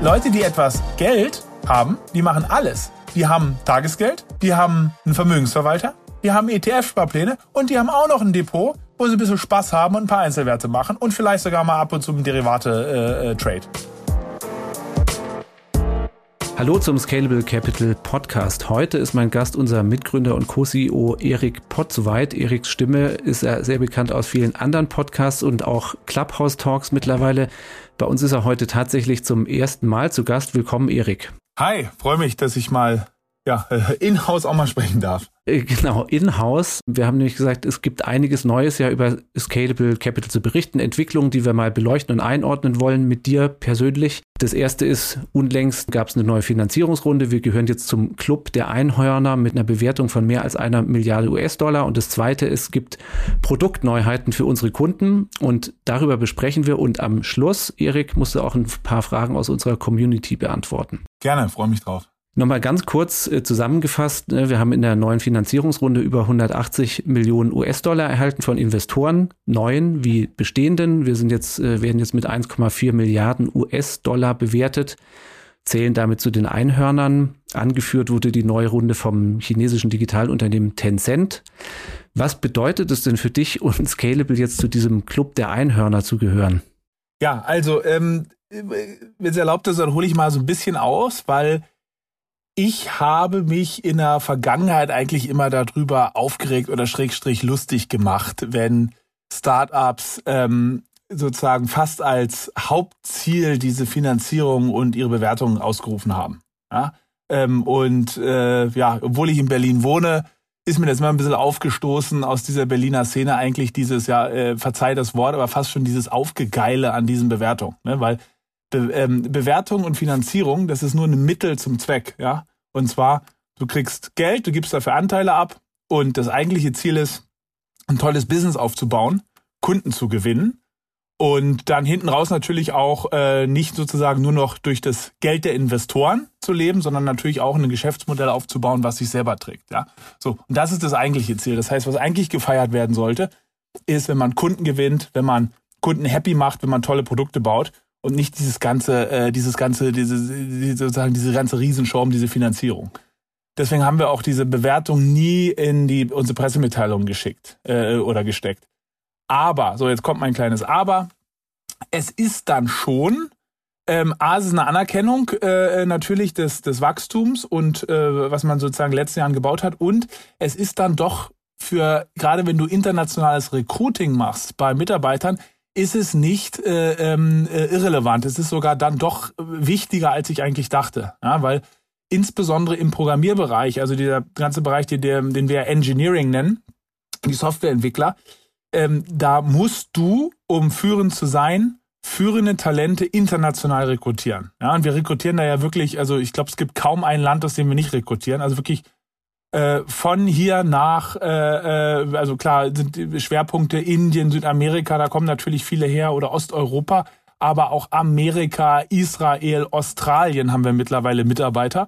Leute, die etwas Geld haben, die machen alles. Die haben Tagesgeld, die haben einen Vermögensverwalter, die haben ETF-Sparpläne und die haben auch noch ein Depot, wo sie ein bisschen Spaß haben und ein paar Einzelwerte machen und vielleicht sogar mal ab und zu einen Derivate-Trade. Äh, äh, Hallo zum Scalable Capital Podcast. Heute ist mein Gast unser Mitgründer und Co-CEO Erik Potzweit. Eriks Stimme ist er sehr bekannt aus vielen anderen Podcasts und auch Clubhouse Talks mittlerweile. Bei uns ist er heute tatsächlich zum ersten Mal zu Gast. Willkommen, Erik. Hi, freue mich, dass ich mal ja, äh, in-house auch mal sprechen darf. Äh, genau, in-house. Wir haben nämlich gesagt, es gibt einiges Neues ja über Scalable Capital zu berichten, Entwicklungen, die wir mal beleuchten und einordnen wollen mit dir persönlich. Das erste ist, unlängst gab es eine neue Finanzierungsrunde. Wir gehören jetzt zum Club der Einhörner mit einer Bewertung von mehr als einer Milliarde US-Dollar. Und das zweite, es gibt Produktneuheiten für unsere Kunden und darüber besprechen wir. Und am Schluss, Erik, musst du auch ein paar Fragen aus unserer Community beantworten. Gerne, freue mich drauf. Nochmal ganz kurz äh, zusammengefasst, äh, wir haben in der neuen Finanzierungsrunde über 180 Millionen US-Dollar erhalten von Investoren, neuen wie bestehenden. Wir sind jetzt, äh, werden jetzt mit 1,4 Milliarden US-Dollar bewertet, zählen damit zu den Einhörnern. Angeführt wurde die neue Runde vom chinesischen Digitalunternehmen Tencent. Was bedeutet es denn für dich und Scalable jetzt zu diesem Club der Einhörner zu gehören? Ja, also, ähm, wenn es erlaubt ist, dann hole ich mal so ein bisschen aus, weil ich habe mich in der Vergangenheit eigentlich immer darüber aufgeregt oder schrägstrich lustig gemacht, wenn Startups ähm, sozusagen fast als Hauptziel diese Finanzierung und ihre Bewertungen ausgerufen haben. Ja? Ähm, und äh, ja, obwohl ich in Berlin wohne, ist mir das immer ein bisschen aufgestoßen aus dieser Berliner Szene eigentlich dieses, ja, äh, verzeih das Wort, aber fast schon dieses Aufgegeile an diesen Bewertungen. Ne? Weil Be ähm, Bewertung und Finanzierung, das ist nur ein Mittel zum Zweck, ja. Und zwar, du kriegst Geld, du gibst dafür Anteile ab und das eigentliche Ziel ist, ein tolles Business aufzubauen, Kunden zu gewinnen und dann hinten raus natürlich auch äh, nicht sozusagen nur noch durch das Geld der Investoren zu leben, sondern natürlich auch ein Geschäftsmodell aufzubauen, was sich selber trägt. Ja, so und das ist das eigentliche Ziel. Das heißt, was eigentlich gefeiert werden sollte, ist, wenn man Kunden gewinnt, wenn man Kunden happy macht, wenn man tolle Produkte baut und nicht dieses ganze, äh, dieses ganze, diese, diese, sozusagen diese ganze Riesenshow um diese Finanzierung. Deswegen haben wir auch diese Bewertung nie in die unsere Pressemitteilung geschickt äh, oder gesteckt. Aber, so jetzt kommt mein kleines Aber. Es ist dann schon, ähm, A, es ist eine Anerkennung äh, natürlich des, des Wachstums und äh, was man sozusagen in den letzten Jahren gebaut hat. Und es ist dann doch für, gerade wenn du internationales Recruiting machst bei Mitarbeitern, ist es nicht äh, ähm, äh, irrelevant. Es ist sogar dann doch wichtiger, als ich eigentlich dachte. Ja, weil insbesondere im Programmierbereich, also dieser ganze Bereich, den, den wir Engineering nennen, die Softwareentwickler, ähm, da musst du, um führend zu sein, führende Talente international rekrutieren. Ja, und wir rekrutieren da ja wirklich, also ich glaube, es gibt kaum ein Land, aus dem wir nicht rekrutieren. Also wirklich äh, von hier nach, äh, äh, also klar, sind Schwerpunkte Indien, Südamerika, da kommen natürlich viele her oder Osteuropa, aber auch Amerika, Israel, Australien haben wir mittlerweile Mitarbeiter.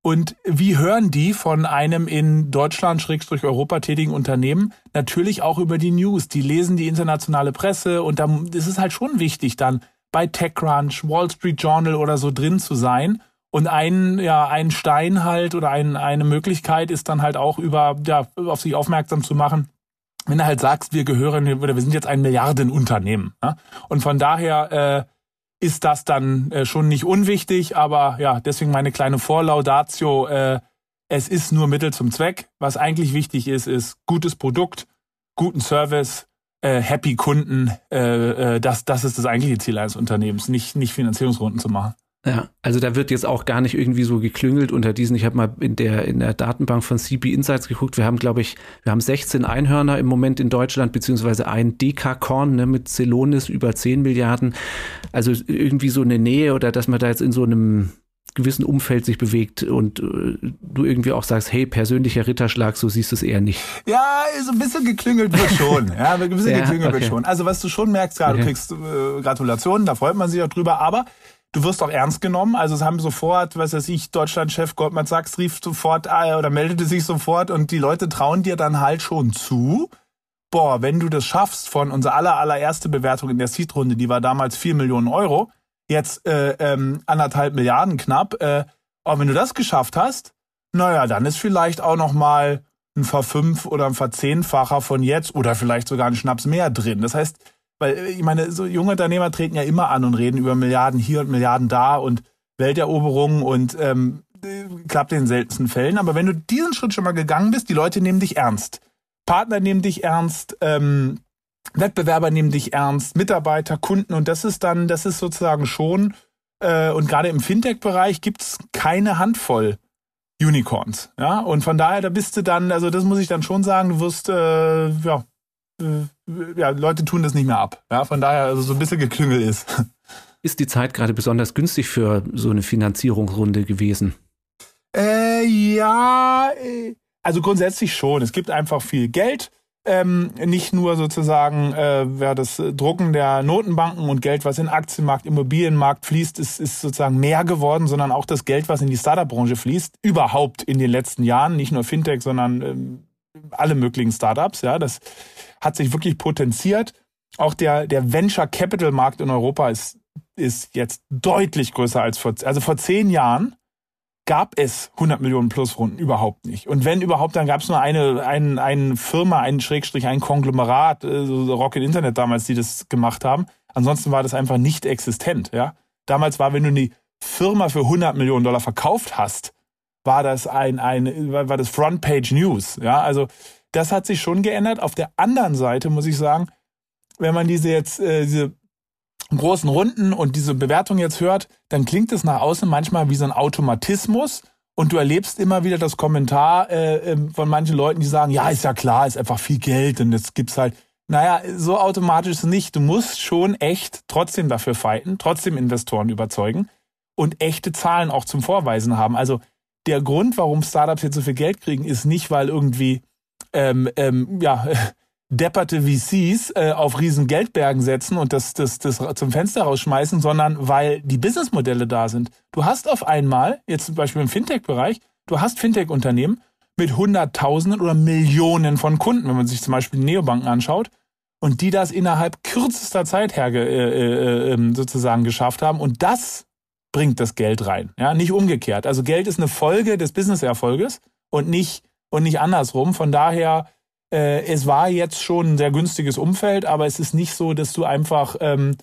Und wie hören die von einem in Deutschland, Schrägstrich Europa tätigen Unternehmen? Natürlich auch über die News. Die lesen die internationale Presse und da ist es halt schon wichtig, dann bei TechCrunch, Wall Street Journal oder so drin zu sein und ein, ja, ein Stein halt oder ein, eine Möglichkeit ist dann halt auch über, ja, auf sich aufmerksam zu machen, wenn du halt sagst, wir gehören oder wir sind jetzt ein Milliardenunternehmen. Ja? Und von daher äh, ist das dann äh, schon nicht unwichtig, aber ja, deswegen meine kleine Vorlaudatio. Äh, es ist nur Mittel zum Zweck. Was eigentlich wichtig ist, ist gutes Produkt, guten Service, äh, happy Kunden. Äh, äh, das, das ist das eigentliche Ziel eines Unternehmens, nicht, nicht Finanzierungsrunden zu machen. Ja, also da wird jetzt auch gar nicht irgendwie so geklüngelt unter diesen. Ich habe mal in der in der Datenbank von CB Insights geguckt. Wir haben, glaube ich, wir haben 16 Einhörner im Moment in Deutschland, beziehungsweise ein Dekakorn ne, mit Celonis über 10 Milliarden. Also irgendwie so eine Nähe oder dass man da jetzt in so einem gewissen Umfeld sich bewegt und äh, du irgendwie auch sagst, hey, persönlicher Ritterschlag, so siehst du es eher nicht. Ja, so ein bisschen geklüngelt wird schon. ja, ein bisschen ja, geklüngelt okay. wird schon. Also was du schon merkst, gerade okay. du kriegst äh, Gratulationen, da freut man sich auch drüber, aber Du wirst auch ernst genommen. Also es haben sofort, was weiß ich, Deutschlandchef Goldman Sachs rief sofort äh, oder meldete sich sofort und die Leute trauen dir dann halt schon zu. Boah, wenn du das schaffst von unserer aller, allererste Bewertung in der Seed-Runde, die war damals vier Millionen Euro, jetzt äh, ähm, anderthalb Milliarden knapp. Äh, aber wenn du das geschafft hast, naja, dann ist vielleicht auch noch mal ein Verfünf- oder ein Verzehnfacher von jetzt oder vielleicht sogar ein Schnaps mehr drin. Das heißt, weil ich meine, so junge Unternehmer treten ja immer an und reden über Milliarden hier und Milliarden da und Welteroberungen und ähm, klappt in den seltensten Fällen. Aber wenn du diesen Schritt schon mal gegangen bist, die Leute nehmen dich ernst. Partner nehmen dich ernst, ähm, Wettbewerber nehmen dich ernst, Mitarbeiter, Kunden und das ist dann, das ist sozusagen schon, äh, und gerade im Fintech-Bereich gibt's keine Handvoll Unicorns. Ja, und von daher, da bist du dann, also das muss ich dann schon sagen, du wirst, äh, ja, äh, ja, Leute tun das nicht mehr ab. Ja, von daher, also so ein bisschen geklüngel ist. Ist die Zeit gerade besonders günstig für so eine Finanzierungsrunde gewesen? Äh, ja, äh, also grundsätzlich schon. Es gibt einfach viel Geld. Ähm, nicht nur sozusagen äh, ja, das Drucken der Notenbanken und Geld, was in Aktienmarkt, Immobilienmarkt fließt, ist, ist sozusagen mehr geworden, sondern auch das Geld, was in die Startup-Branche fließt, überhaupt in den letzten Jahren, nicht nur Fintech, sondern ähm, alle möglichen Startups. Ja, das hat sich wirklich potenziert. Auch der der Venture Capital Markt in Europa ist ist jetzt deutlich größer als vor also vor zehn Jahren gab es 100 Millionen plus Runden überhaupt nicht. Und wenn überhaupt, dann gab es nur eine, ein, eine Firma, einen Schrägstrich, ein Konglomerat, äh, so Rocket Internet damals, die das gemacht haben. Ansonsten war das einfach nicht existent. Ja, damals war, wenn du eine Firma für 100 Millionen Dollar verkauft hast, war das ein, ein war das Frontpage News. Ja, also das hat sich schon geändert. Auf der anderen Seite muss ich sagen, wenn man diese jetzt äh, diese großen Runden und diese Bewertung jetzt hört, dann klingt es nach außen manchmal wie so ein Automatismus und du erlebst immer wieder das Kommentar äh, ähm, von manchen Leuten, die sagen, ja, ist ja klar, ist einfach viel Geld und jetzt gibt's halt, naja, so automatisch ist es nicht. Du musst schon echt trotzdem dafür fighten, trotzdem Investoren überzeugen und echte Zahlen auch zum Vorweisen haben. Also der Grund, warum Startups jetzt so viel Geld kriegen, ist nicht, weil irgendwie ähm, ähm, ja depperte VCs äh, auf riesen Geldbergen setzen und das, das, das zum Fenster rausschmeißen, sondern weil die Businessmodelle da sind. Du hast auf einmal, jetzt zum Beispiel im Fintech-Bereich, du hast Fintech-Unternehmen mit Hunderttausenden oder Millionen von Kunden, wenn man sich zum Beispiel Neobanken anschaut, und die das innerhalb kürzester Zeit her äh, äh, ähm, sozusagen geschafft haben. Und das bringt das Geld rein, ja, nicht umgekehrt. Also Geld ist eine Folge des Business-Erfolges und nicht und nicht andersrum. Von daher äh, es war jetzt schon ein sehr günstiges Umfeld, aber es ist nicht so, dass du einfach ähm,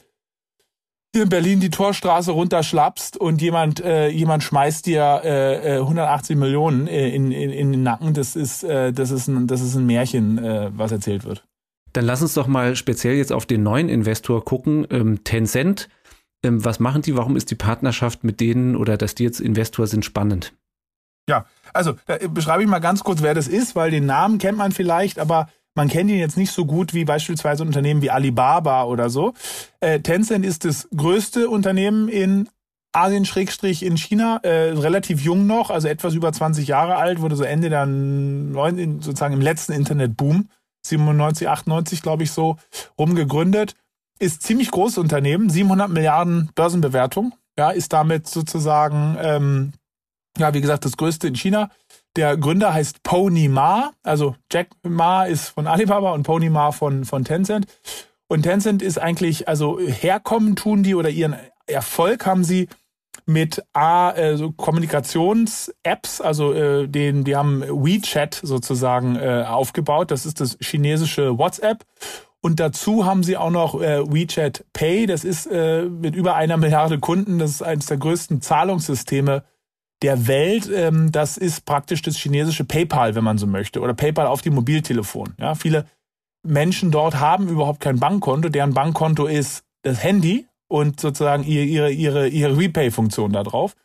hier in Berlin die Torstraße runterschlappst und jemand äh, jemand schmeißt dir äh, 180 äh, Millionen äh, in, in, in den Nacken. Das ist äh, das ist ein das ist ein Märchen, äh, was erzählt wird. Dann lass uns doch mal speziell jetzt auf den neuen Investor gucken, ähm, Tencent. Ähm, was machen die? Warum ist die Partnerschaft mit denen oder dass die jetzt Investor sind spannend? Ja, also beschreibe ich mal ganz kurz, wer das ist, weil den Namen kennt man vielleicht, aber man kennt ihn jetzt nicht so gut wie beispielsweise Unternehmen wie Alibaba oder so. Äh, Tencent ist das größte Unternehmen in Asien Schrägstrich in China, äh, relativ jung noch, also etwas über 20 Jahre alt, wurde so Ende der neun, sozusagen im letzten Internetboom, 97, 98 glaube ich so, rumgegründet. Ist ziemlich großes Unternehmen, 700 Milliarden Börsenbewertung, ja, ist damit sozusagen ähm, ja, wie gesagt, das größte in China. Der Gründer heißt Pony Ma, also Jack Ma ist von Alibaba und Pony Ma von, von Tencent. Und Tencent ist eigentlich, also herkommen tun die oder ihren Erfolg haben sie mit A, äh, so Kommunikations-Apps, also äh, den, die haben WeChat sozusagen äh, aufgebaut. Das ist das chinesische WhatsApp. Und dazu haben sie auch noch äh, WeChat Pay. Das ist äh, mit über einer Milliarde Kunden. Das ist eines der größten Zahlungssysteme der Welt. Ähm, das ist praktisch das chinesische PayPal, wenn man so möchte, oder PayPal auf dem Mobiltelefon. Ja, viele Menschen dort haben überhaupt kein Bankkonto. Deren Bankkonto ist das Handy und sozusagen ihre ihre ihre Repay-Funktion da drauf.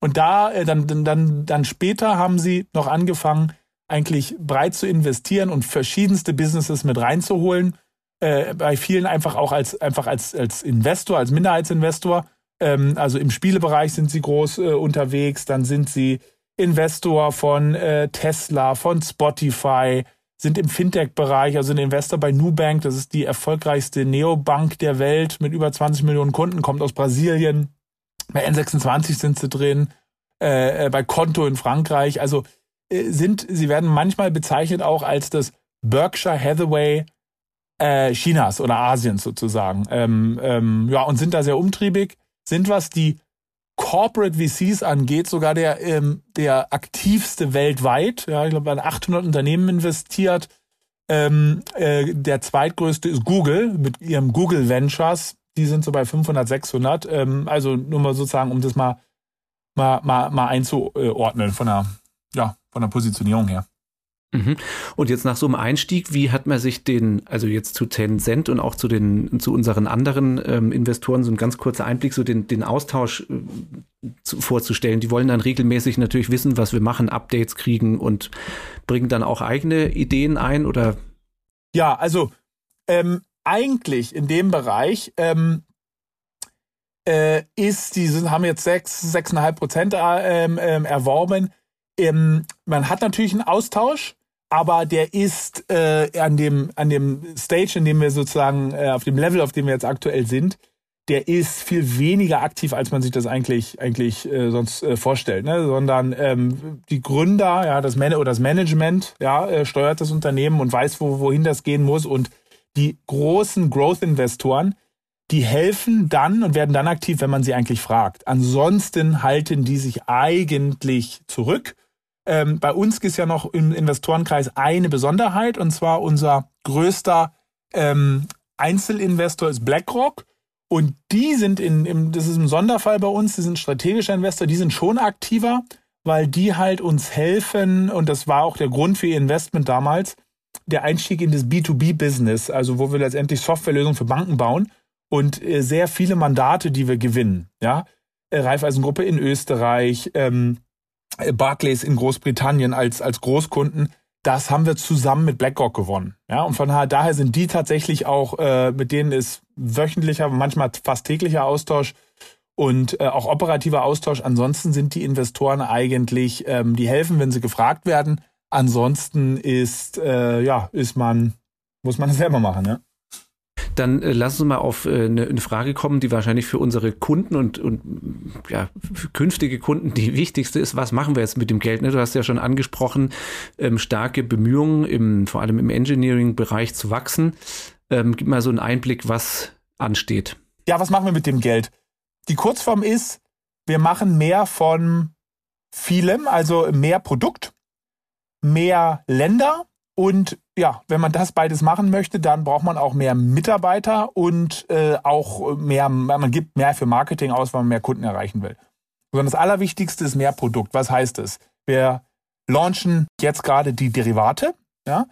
Und da äh, dann dann dann später haben sie noch angefangen eigentlich breit zu investieren und verschiedenste Businesses mit reinzuholen. Äh, bei vielen einfach auch als einfach als als Investor, als Minderheitsinvestor ähm, also im Spielebereich sind sie groß äh, unterwegs, dann sind sie Investor von äh, Tesla, von Spotify, sind im Fintech-Bereich, also ein Investor bei Nubank, das ist die erfolgreichste Neobank der Welt mit über 20 Millionen Kunden, kommt aus Brasilien. Bei N26 sind sie drin, äh, äh, bei Konto in Frankreich. Also äh, sind, sie werden manchmal bezeichnet auch als das Berkshire Hathaway äh, Chinas oder Asiens sozusagen. Ähm, ähm, ja, und sind da sehr umtriebig sind, was die Corporate VCs angeht, sogar der, ähm, der aktivste weltweit. Ja, ich glaube, an 800 Unternehmen investiert. Ähm, äh, der zweitgrößte ist Google mit ihrem Google Ventures. Die sind so bei 500, 600. Ähm, also nur mal sozusagen, um das mal, mal, mal, mal einzuordnen von der, ja, von der Positionierung her. Mhm. Und jetzt nach so einem Einstieg, wie hat man sich den, also jetzt zu Tencent und auch zu den, zu unseren anderen ähm, Investoren so ein ganz kurzer Einblick, so den, den Austausch äh, zu, vorzustellen? Die wollen dann regelmäßig natürlich wissen, was wir machen, Updates kriegen und bringen dann auch eigene Ideen ein oder? Ja, also ähm, eigentlich in dem Bereich ähm, äh, ist, die sind, haben jetzt sechs, sechseinhalb Prozent äh, ähm, ähm, erworben. Ähm, man hat natürlich einen Austausch aber der ist äh, an dem an dem Stage, in dem wir sozusagen äh, auf dem Level, auf dem wir jetzt aktuell sind, der ist viel weniger aktiv, als man sich das eigentlich eigentlich äh, sonst äh, vorstellt, ne? sondern ähm, die Gründer, ja, das Man oder das Management, ja, äh, steuert das Unternehmen und weiß, wo, wohin das gehen muss und die großen Growth-Investoren, die helfen dann und werden dann aktiv, wenn man sie eigentlich fragt. Ansonsten halten die sich eigentlich zurück ähm, bei uns ist ja noch im Investorenkreis eine Besonderheit und zwar unser größter ähm, Einzelinvestor ist BlackRock. Und die sind in, im, das ist ein Sonderfall bei uns, die sind strategischer Investor, die sind schon aktiver, weil die halt uns helfen, und das war auch der Grund für ihr Investment damals, der Einstieg in das B2B-Business, also wo wir letztendlich Softwarelösungen für Banken bauen und äh, sehr viele Mandate, die wir gewinnen. Ja, äh, Raiffeisengruppe in Österreich, ähm, Barclays in Großbritannien als, als Großkunden, das haben wir zusammen mit BlackRock gewonnen. Ja, und von daher sind die tatsächlich auch, äh, mit denen ist wöchentlicher, manchmal fast täglicher Austausch und äh, auch operativer Austausch. Ansonsten sind die Investoren eigentlich, ähm, die helfen, wenn sie gefragt werden. Ansonsten ist, äh, ja, ist man, muss man es selber machen, ne? Dann äh, lass uns mal auf äh, eine, eine, Frage kommen, die wahrscheinlich für unsere Kunden und, und ja, künftige Kunden die wichtigste ist. Was machen wir jetzt mit dem Geld? Ne? Du hast ja schon angesprochen, ähm, starke Bemühungen, im, vor allem im Engineering-Bereich zu wachsen. Ähm, gib mal so einen Einblick, was ansteht. Ja, was machen wir mit dem Geld? Die Kurzform ist, wir machen mehr von vielem, also mehr Produkt, mehr Länder und ja, wenn man das beides machen möchte, dann braucht man auch mehr Mitarbeiter und äh, auch mehr, man gibt mehr für Marketing aus, weil man mehr Kunden erreichen will. Sondern das Allerwichtigste ist mehr Produkt. Was heißt es? Wir launchen jetzt gerade die Derivate, ja.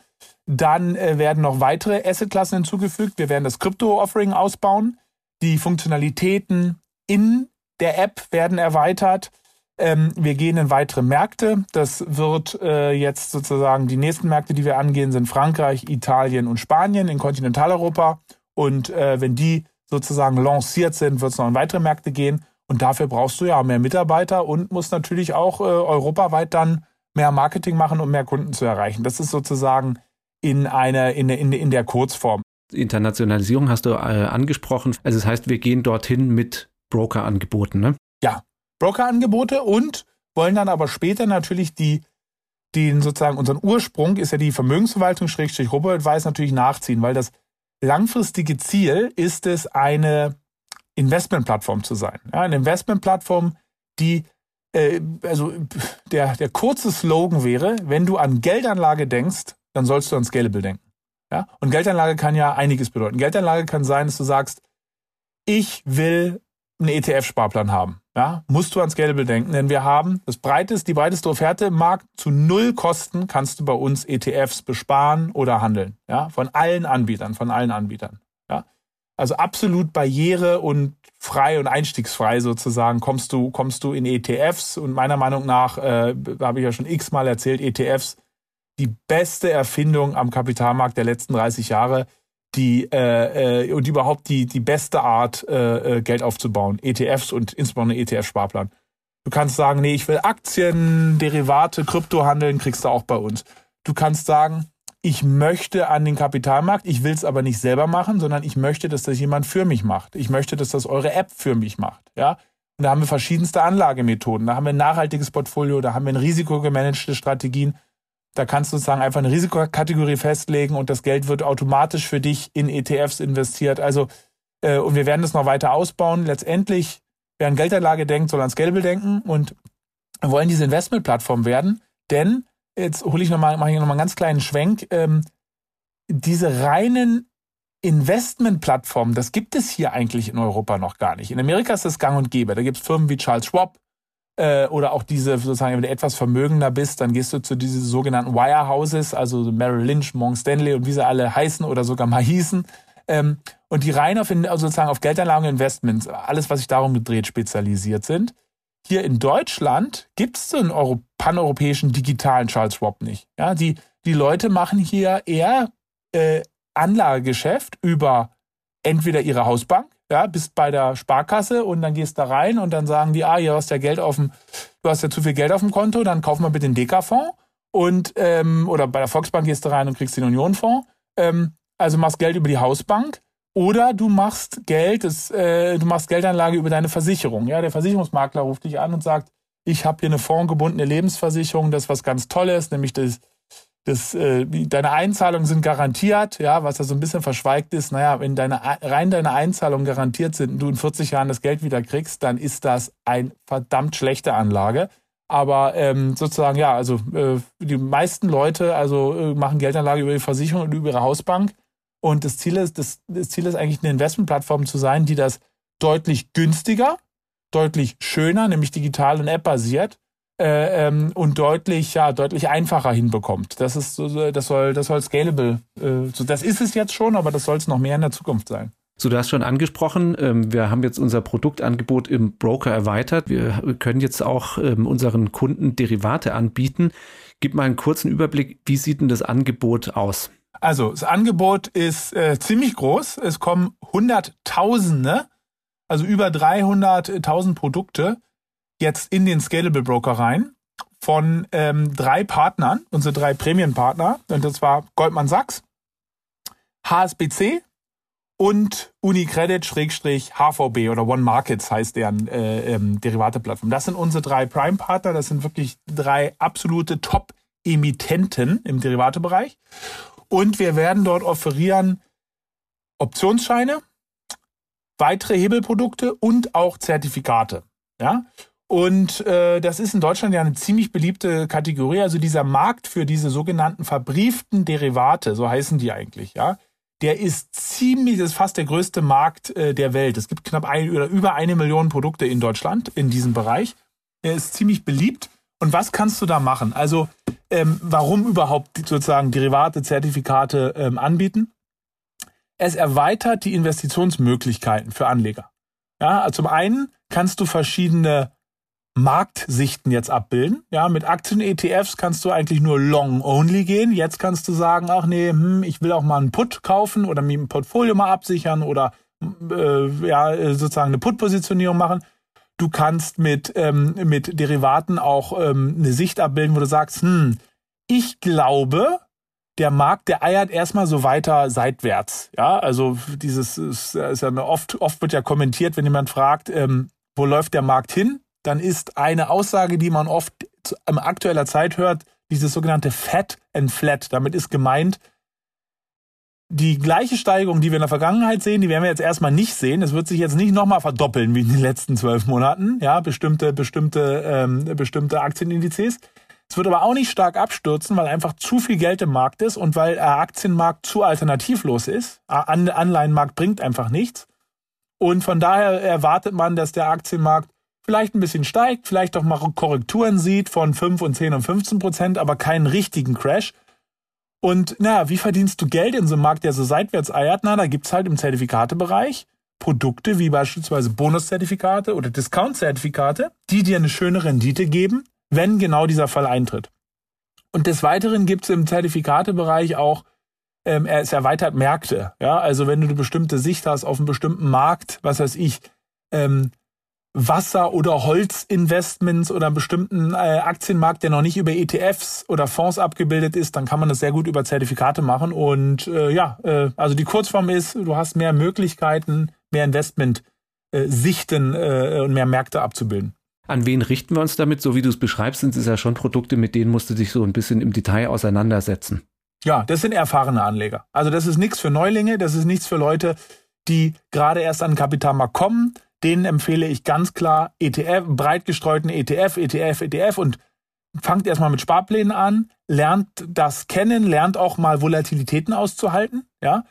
Dann äh, werden noch weitere Assetklassen hinzugefügt. Wir werden das Krypto-Offering ausbauen. Die Funktionalitäten in der App werden erweitert. Ähm, wir gehen in weitere Märkte. Das wird äh, jetzt sozusagen die nächsten Märkte, die wir angehen, sind Frankreich, Italien und Spanien in Kontinentaleuropa. Und äh, wenn die sozusagen lanciert sind, wird es noch in weitere Märkte gehen. Und dafür brauchst du ja mehr Mitarbeiter und musst natürlich auch äh, europaweit dann mehr Marketing machen, um mehr Kunden zu erreichen. Das ist sozusagen in einer in, in, in der Kurzform. Internationalisierung hast du äh, angesprochen. Also das heißt, wir gehen dorthin mit Broker-Angeboten, ne? Ja, Brokerangebote und wollen dann aber später natürlich die, den sozusagen unseren Ursprung ist ja die Vermögensverwaltung Schrägstrich Robotadvice natürlich nachziehen, weil das langfristige Ziel ist es, eine Investmentplattform zu sein. Ja, eine Investmentplattform, die äh, also der, der kurze Slogan wäre, wenn du an Geldanlage denkst, dann sollst du an Scalable denken. Ja? Und Geldanlage kann ja einiges bedeuten. Geldanlage kann sein, dass du sagst, ich will einen ETF-Sparplan haben. Ja, musst du an Scalable denken, denn wir haben das breiteste, die breiteste Offerte Markt. Zu null Kosten kannst du bei uns ETFs besparen oder handeln. Ja, von allen Anbietern, von allen Anbietern. Ja, also absolut barriere und frei und einstiegsfrei sozusagen kommst du, kommst du in ETFs und meiner Meinung nach, äh, habe ich ja schon x-mal erzählt, ETFs die beste Erfindung am Kapitalmarkt der letzten 30 Jahre die äh, äh, und überhaupt die die beste Art äh, äh Geld aufzubauen, ETFs und insbesondere ETF-Sparplan. Du kannst sagen, nee, ich will Aktien, Derivate, Krypto handeln, kriegst du auch bei uns. Du kannst sagen, ich möchte an den Kapitalmarkt, ich will es aber nicht selber machen, sondern ich möchte, dass das jemand für mich macht. Ich möchte, dass das eure App für mich macht. Ja, und da haben wir verschiedenste Anlagemethoden. Da haben wir ein nachhaltiges Portfolio, da haben wir ein risikogemanagte Strategien. Da kannst du sozusagen einfach eine Risikokategorie festlegen und das Geld wird automatisch für dich in ETFs investiert. Also, äh, und wir werden das noch weiter ausbauen. Letztendlich wer an Geldanlage denkt, soll ans Scalable denken und wollen diese Investmentplattform werden. Denn, jetzt hole ich nochmal, mache ich nochmal einen ganz kleinen Schwenk, ähm, diese reinen Investmentplattformen, das gibt es hier eigentlich in Europa noch gar nicht. In Amerika ist das gang und gäbe. Da gibt es Firmen wie Charles Schwab äh, oder auch diese, sozusagen, wenn du etwas vermögender bist, dann gehst du zu diesen sogenannten Wirehouses, also Merrill Lynch, Morgan Stanley und wie sie alle heißen oder sogar mal hießen. Ähm, und die rein auf, also sozusagen auf Geldanlagen und Investments, alles, was sich darum gedreht, spezialisiert sind. Hier in Deutschland gibt es so einen Euro paneuropäischen digitalen Charles Schwab nicht. Ja, die, die Leute machen hier eher äh, Anlagegeschäft über entweder ihre Hausbank, ja, bist bei der Sparkasse und dann gehst da rein und dann sagen die, ah, hier hast ja Geld auf dem, du hast ja zu viel Geld auf dem Konto, dann kauf mal bitte den Deka-Fonds und ähm, oder bei der Volksbank gehst du rein und kriegst den Union-Fonds. Ähm, also machst Geld über die Hausbank oder du machst Geld, das, äh, du machst Geldanlage über deine Versicherung. Ja, der Versicherungsmakler ruft dich an und sagt, ich habe hier eine fondgebundene Lebensversicherung, das ist was ganz Tolles, nämlich das das, äh, deine Einzahlungen sind garantiert, ja, was da so ein bisschen verschweigt ist, naja, wenn deine rein deine Einzahlungen garantiert sind und du in 40 Jahren das Geld wieder kriegst, dann ist das ein verdammt schlechte Anlage. Aber ähm, sozusagen, ja, also äh, die meisten Leute also äh, machen Geldanlage über die Versicherung und über ihre Hausbank. Und das Ziel ist, das, das Ziel ist eigentlich eine Investmentplattform zu sein, die das deutlich günstiger, deutlich schöner, nämlich digital und app-basiert äh, ähm, und deutlich, ja, deutlich einfacher hinbekommt. Das ist, das soll, das soll scalable. Äh, so, das ist es jetzt schon, aber das soll es noch mehr in der Zukunft sein. So, du hast schon angesprochen, ähm, wir haben jetzt unser Produktangebot im Broker erweitert. Wir können jetzt auch ähm, unseren Kunden Derivate anbieten. Gib mal einen kurzen Überblick, wie sieht denn das Angebot aus? Also, das Angebot ist äh, ziemlich groß. Es kommen Hunderttausende, also über 300.000 Produkte jetzt in den Scalable Broker rein von ähm, drei Partnern, unsere drei Prämienpartner. Und das war Goldman Sachs, HSBC und Unicredit Schrägstrich HVB oder One Markets heißt deren äh, ähm, Derivate-Plattform. Das sind unsere drei Prime-Partner. Das sind wirklich drei absolute Top-Emittenten im Derivatebereich. Und wir werden dort offerieren Optionsscheine, weitere Hebelprodukte und auch Zertifikate. Ja, und äh, das ist in Deutschland ja eine ziemlich beliebte Kategorie. Also dieser Markt für diese sogenannten verbrieften Derivate, so heißen die eigentlich, ja, der ist ziemlich, das ist fast der größte Markt äh, der Welt. Es gibt knapp ein, oder über eine Million Produkte in Deutschland in diesem Bereich. Er ist ziemlich beliebt. Und was kannst du da machen? Also ähm, warum überhaupt sozusagen Derivate, Zertifikate ähm, anbieten? Es erweitert die Investitionsmöglichkeiten für Anleger. Ja, zum einen kannst du verschiedene Marktsichten jetzt abbilden. Ja, mit Aktien-ETFs kannst du eigentlich nur long-only gehen. Jetzt kannst du sagen, ach nee, hm, ich will auch mal einen Put kaufen oder mir ein Portfolio mal absichern oder äh, ja, sozusagen eine Put-Positionierung machen. Du kannst mit, ähm, mit Derivaten auch ähm, eine Sicht abbilden, wo du sagst, hm, ich glaube, der Markt, der eiert erstmal so weiter seitwärts. Ja, also dieses ist, ist ja oft, oft wird ja kommentiert, wenn jemand fragt, ähm, wo läuft der Markt hin? Dann ist eine Aussage, die man oft in aktueller Zeit hört, dieses sogenannte Fat and Flat. Damit ist gemeint, die gleiche Steigerung, die wir in der Vergangenheit sehen, die werden wir jetzt erstmal nicht sehen. Es wird sich jetzt nicht nochmal verdoppeln wie in den letzten zwölf Monaten, ja, bestimmte, bestimmte, ähm, bestimmte Aktienindizes. Es wird aber auch nicht stark abstürzen, weil einfach zu viel Geld im Markt ist und weil der Aktienmarkt zu alternativlos ist. Anleihenmarkt bringt einfach nichts. Und von daher erwartet man, dass der Aktienmarkt vielleicht ein bisschen steigt, vielleicht auch mal Korrekturen sieht von 5 und 10 und 15 Prozent, aber keinen richtigen Crash. Und na, wie verdienst du Geld in so einem Markt, der so seitwärts eiert? Na, da gibt's halt im Zertifikatebereich Produkte wie beispielsweise Bonuszertifikate oder Discount-Zertifikate, die dir eine schöne Rendite geben, wenn genau dieser Fall eintritt. Und des Weiteren gibt's im Zertifikatebereich auch, ähm, es erweitert Märkte. Ja, also wenn du eine bestimmte Sicht hast auf einen bestimmten Markt, was weiß ich, ähm, Wasser- oder Holzinvestments oder einen bestimmten äh, Aktienmarkt, der noch nicht über ETFs oder Fonds abgebildet ist, dann kann man das sehr gut über Zertifikate machen. Und äh, ja, äh, also die Kurzform ist, du hast mehr Möglichkeiten, mehr Investment-Sichten äh, und mehr Märkte abzubilden. An wen richten wir uns damit? So wie du es beschreibst, sind es ja schon Produkte, mit denen musst du dich so ein bisschen im Detail auseinandersetzen. Ja, das sind erfahrene Anleger. Also das ist nichts für Neulinge, das ist nichts für Leute, die gerade erst an den Kapitalmarkt kommen denen empfehle ich ganz klar ETF, breit gestreuten ETF, ETF, ETF und fangt erstmal mit Sparplänen an, lernt das kennen, lernt auch mal Volatilitäten auszuhalten, ja.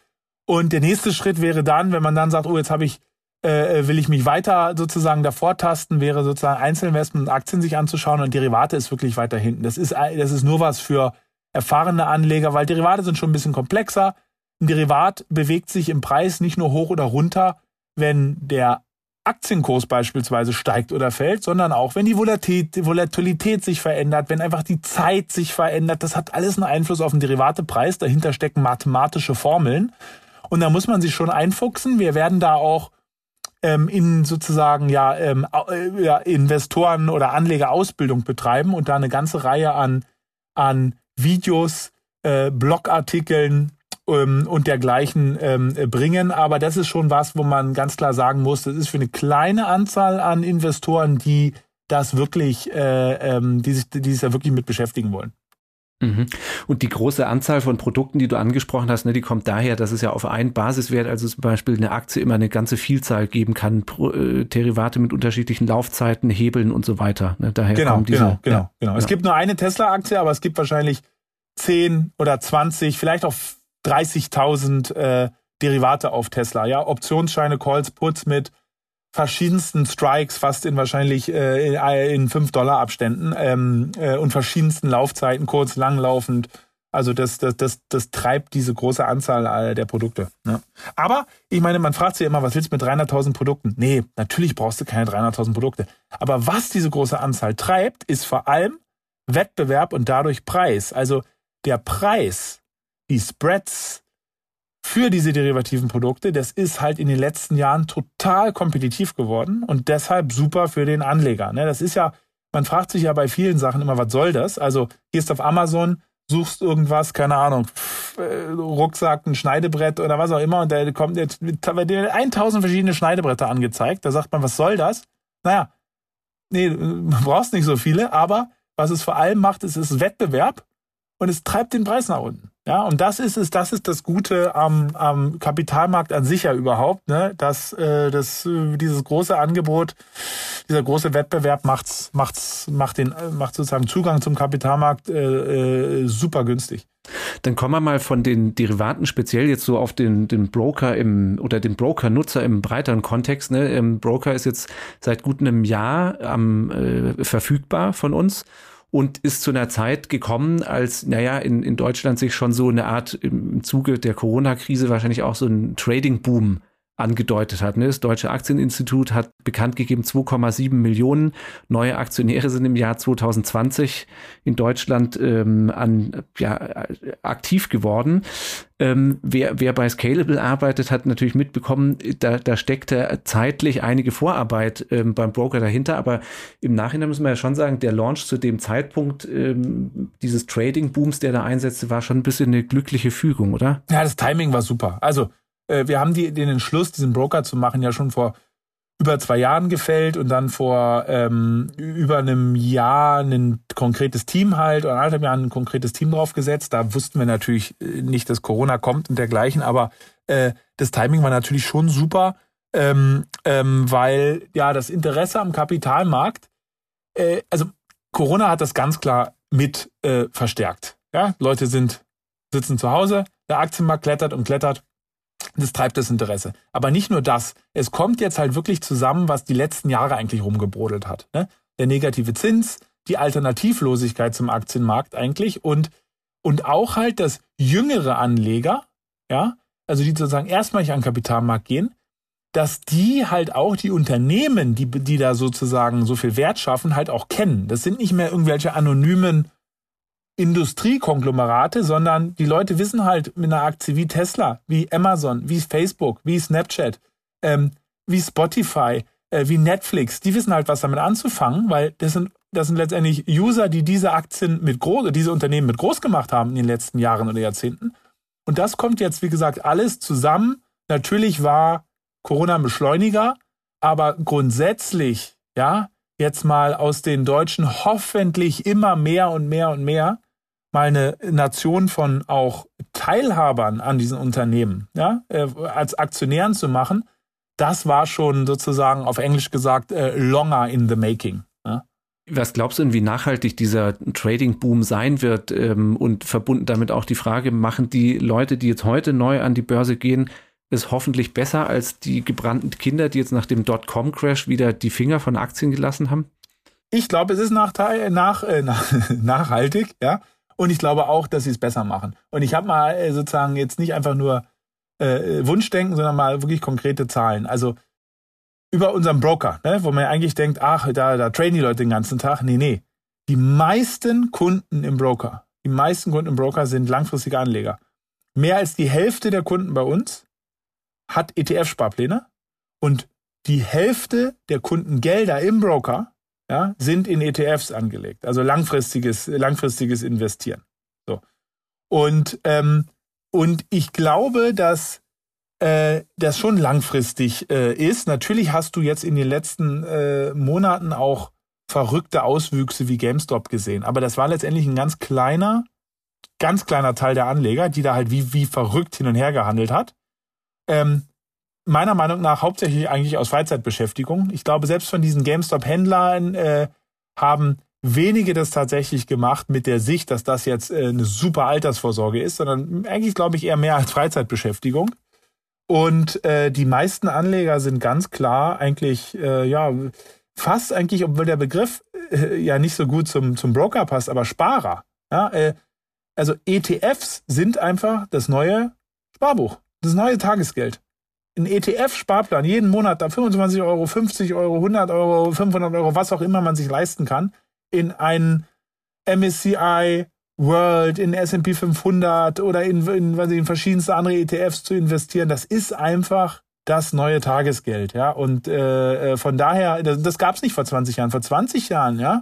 Und der nächste Schritt wäre dann, wenn man dann sagt, oh, jetzt habe ich, äh, will ich mich weiter sozusagen davor tasten, wäre sozusagen Einzelinvestment und Aktien sich anzuschauen und Derivate ist wirklich weiter hinten. Das ist, das ist nur was für erfahrene Anleger, weil Derivate sind schon ein bisschen komplexer. Ein Derivat bewegt sich im Preis nicht nur hoch oder runter, wenn der Aktienkurs beispielsweise steigt oder fällt, sondern auch, wenn die Volatilität, sich verändert, wenn einfach die Zeit sich verändert. Das hat alles einen Einfluss auf den Derivatepreis. Dahinter stecken mathematische Formeln. Und da muss man sich schon einfuchsen. Wir werden da auch ähm, in sozusagen ja, ähm, äh, ja Investoren oder Anlegerausbildung betreiben und da eine ganze Reihe an, an Videos, äh, Blogartikeln, ähm, und dergleichen ähm, bringen. Aber das ist schon was, wo man ganz klar sagen muss, das ist für eine kleine Anzahl an Investoren, die das wirklich, äh, ähm, die, sich, die sich da wirklich mit beschäftigen wollen. Mhm. Und die große Anzahl von Produkten, die du angesprochen hast, ne, die kommt daher, dass es ja auf einen Basiswert, also zum Beispiel eine Aktie, immer eine ganze Vielzahl geben kann, Pro, äh, Derivate mit unterschiedlichen Laufzeiten, Hebeln und so weiter. Ne, daher genau, kommen diese, genau, genau, ja, genau. Es gibt nur eine Tesla-Aktie, aber es gibt wahrscheinlich 10 oder 20, vielleicht auch 30.000 äh, Derivate auf Tesla, ja, Optionsscheine, Calls, Puts mit verschiedensten Strikes, fast in wahrscheinlich äh, in 5 Dollar Abständen ähm, äh, und verschiedensten Laufzeiten, kurz, langlaufend. Also das, das, das, das treibt diese große Anzahl der Produkte. Ne? Aber ich meine, man fragt sich immer, was willst du mit 300.000 Produkten? Nee, natürlich brauchst du keine 300.000 Produkte. Aber was diese große Anzahl treibt, ist vor allem Wettbewerb und dadurch Preis. Also der Preis die Spreads für diese derivativen Produkte, das ist halt in den letzten Jahren total kompetitiv geworden und deshalb super für den Anleger. Ne? Das ist ja, man fragt sich ja bei vielen Sachen immer, was soll das? Also gehst auf Amazon, suchst irgendwas, keine Ahnung, äh, Rucksack, ein Schneidebrett oder was auch immer und da kommt jetzt bei dir 1000 verschiedene Schneidebretter angezeigt. Da sagt man, was soll das? Naja, nee, du brauchst nicht so viele, aber was es vor allem macht, ist, ist Wettbewerb und es treibt den Preis nach unten. Ja, und das ist es, das ist das Gute am, am Kapitalmarkt an sich ja überhaupt, ne? Dass äh, das, äh, dieses große Angebot, dieser große Wettbewerb macht's, macht's, macht den, macht sozusagen Zugang zum Kapitalmarkt äh, äh, super günstig. Dann kommen wir mal von den Derivaten speziell jetzt so auf den, den Broker im oder den Broker-Nutzer im breiteren Kontext. Ne? Im Broker ist jetzt seit gut einem Jahr am, äh, verfügbar von uns und ist zu einer Zeit gekommen, als, naja, in, in Deutschland sich schon so eine Art im Zuge der Corona-Krise wahrscheinlich auch so ein Trading-Boom angedeutet hat. Ne? Das Deutsche Aktieninstitut hat bekannt gegeben, 2,7 Millionen neue Aktionäre sind im Jahr 2020 in Deutschland ähm, an, ja, aktiv geworden. Ähm, wer, wer bei Scalable arbeitet, hat natürlich mitbekommen, da, da steckte zeitlich einige Vorarbeit ähm, beim Broker dahinter, aber im Nachhinein muss man ja schon sagen, der Launch zu dem Zeitpunkt ähm, dieses Trading-Booms, der da einsetzte, war schon ein bisschen eine glückliche Fügung, oder? Ja, das Timing war super. Also äh, wir haben die, den Entschluss, diesen Broker zu machen, ja schon vor über zwei Jahren gefällt und dann vor ähm, über einem Jahr ein konkretes Team halt oder anderthalb Jahren ein konkretes Team draufgesetzt. Da wussten wir natürlich äh, nicht, dass Corona kommt und dergleichen, aber äh, das Timing war natürlich schon super, ähm, ähm, weil ja das Interesse am Kapitalmarkt, äh, also Corona hat das ganz klar mit äh, verstärkt. Ja, Leute sind sitzen zu Hause, der Aktienmarkt klettert und klettert das treibt das Interesse. Aber nicht nur das. Es kommt jetzt halt wirklich zusammen, was die letzten Jahre eigentlich rumgebrodelt hat. Ne? Der negative Zins, die Alternativlosigkeit zum Aktienmarkt eigentlich und, und auch halt, dass jüngere Anleger, ja, also die sozusagen erstmalig an den Kapitalmarkt gehen, dass die halt auch die Unternehmen, die, die da sozusagen so viel Wert schaffen, halt auch kennen. Das sind nicht mehr irgendwelche anonymen Industriekonglomerate, sondern die Leute wissen halt mit einer Aktie wie Tesla, wie Amazon, wie Facebook, wie Snapchat, ähm, wie Spotify, äh, wie Netflix, die wissen halt, was damit anzufangen, weil das sind, das sind letztendlich User, die diese Aktien mit groß, diese Unternehmen mit groß gemacht haben in den letzten Jahren oder Jahrzehnten. Und das kommt jetzt, wie gesagt, alles zusammen. Natürlich war Corona ein Beschleuniger, aber grundsätzlich, ja, jetzt mal aus den Deutschen hoffentlich immer mehr und mehr und mehr mal eine Nation von auch Teilhabern an diesen Unternehmen, ja, äh, als Aktionären zu machen, das war schon sozusagen auf Englisch gesagt äh, longer in the making. Ja? Was glaubst du denn, wie nachhaltig dieser Trading-Boom sein wird? Ähm, und verbunden damit auch die Frage, machen die Leute, die jetzt heute neu an die Börse gehen, es hoffentlich besser als die gebrannten Kinder, die jetzt nach dem Dotcom-Crash wieder die Finger von Aktien gelassen haben? Ich glaube, es ist nachteil, nach, äh, nach, nachhaltig, ja. Und ich glaube auch, dass sie es besser machen. Und ich habe mal äh, sozusagen jetzt nicht einfach nur äh, Wunschdenken, sondern mal wirklich konkrete Zahlen. Also über unseren Broker, ne, wo man eigentlich denkt, ach, da, da traden die Leute den ganzen Tag. Nee, nee. Die meisten Kunden im Broker, die meisten Kunden im Broker sind langfristige Anleger. Mehr als die Hälfte der Kunden bei uns hat ETF-Sparpläne und die Hälfte der Kundengelder im Broker ja, sind in ETFs angelegt, also langfristiges, langfristiges Investieren. So. Und, ähm, und ich glaube, dass äh, das schon langfristig äh, ist. Natürlich hast du jetzt in den letzten äh, Monaten auch verrückte Auswüchse wie GameStop gesehen, aber das war letztendlich ein ganz kleiner, ganz kleiner Teil der Anleger, die da halt wie, wie verrückt hin und her gehandelt hat. Ähm, meiner Meinung nach hauptsächlich eigentlich aus Freizeitbeschäftigung. Ich glaube, selbst von diesen GameStop-Händlern äh, haben wenige das tatsächlich gemacht mit der Sicht, dass das jetzt äh, eine super Altersvorsorge ist, sondern eigentlich glaube ich eher mehr als Freizeitbeschäftigung. Und äh, die meisten Anleger sind ganz klar eigentlich, äh, ja, fast eigentlich, obwohl der Begriff äh, ja nicht so gut zum, zum Broker passt, aber Sparer. Ja, äh, also ETFs sind einfach das neue Sparbuch, das neue Tagesgeld ein ETF-Sparplan jeden Monat da 25 Euro, 50 Euro, 100 Euro, 500 Euro, was auch immer man sich leisten kann, in einen MSCI World, in S&P 500 oder in, in, was ich, in verschiedenste andere ETFs zu investieren, das ist einfach das neue Tagesgeld, ja. Und äh, äh von daher, das, das gab es nicht vor 20 Jahren. Vor 20 Jahren, ja,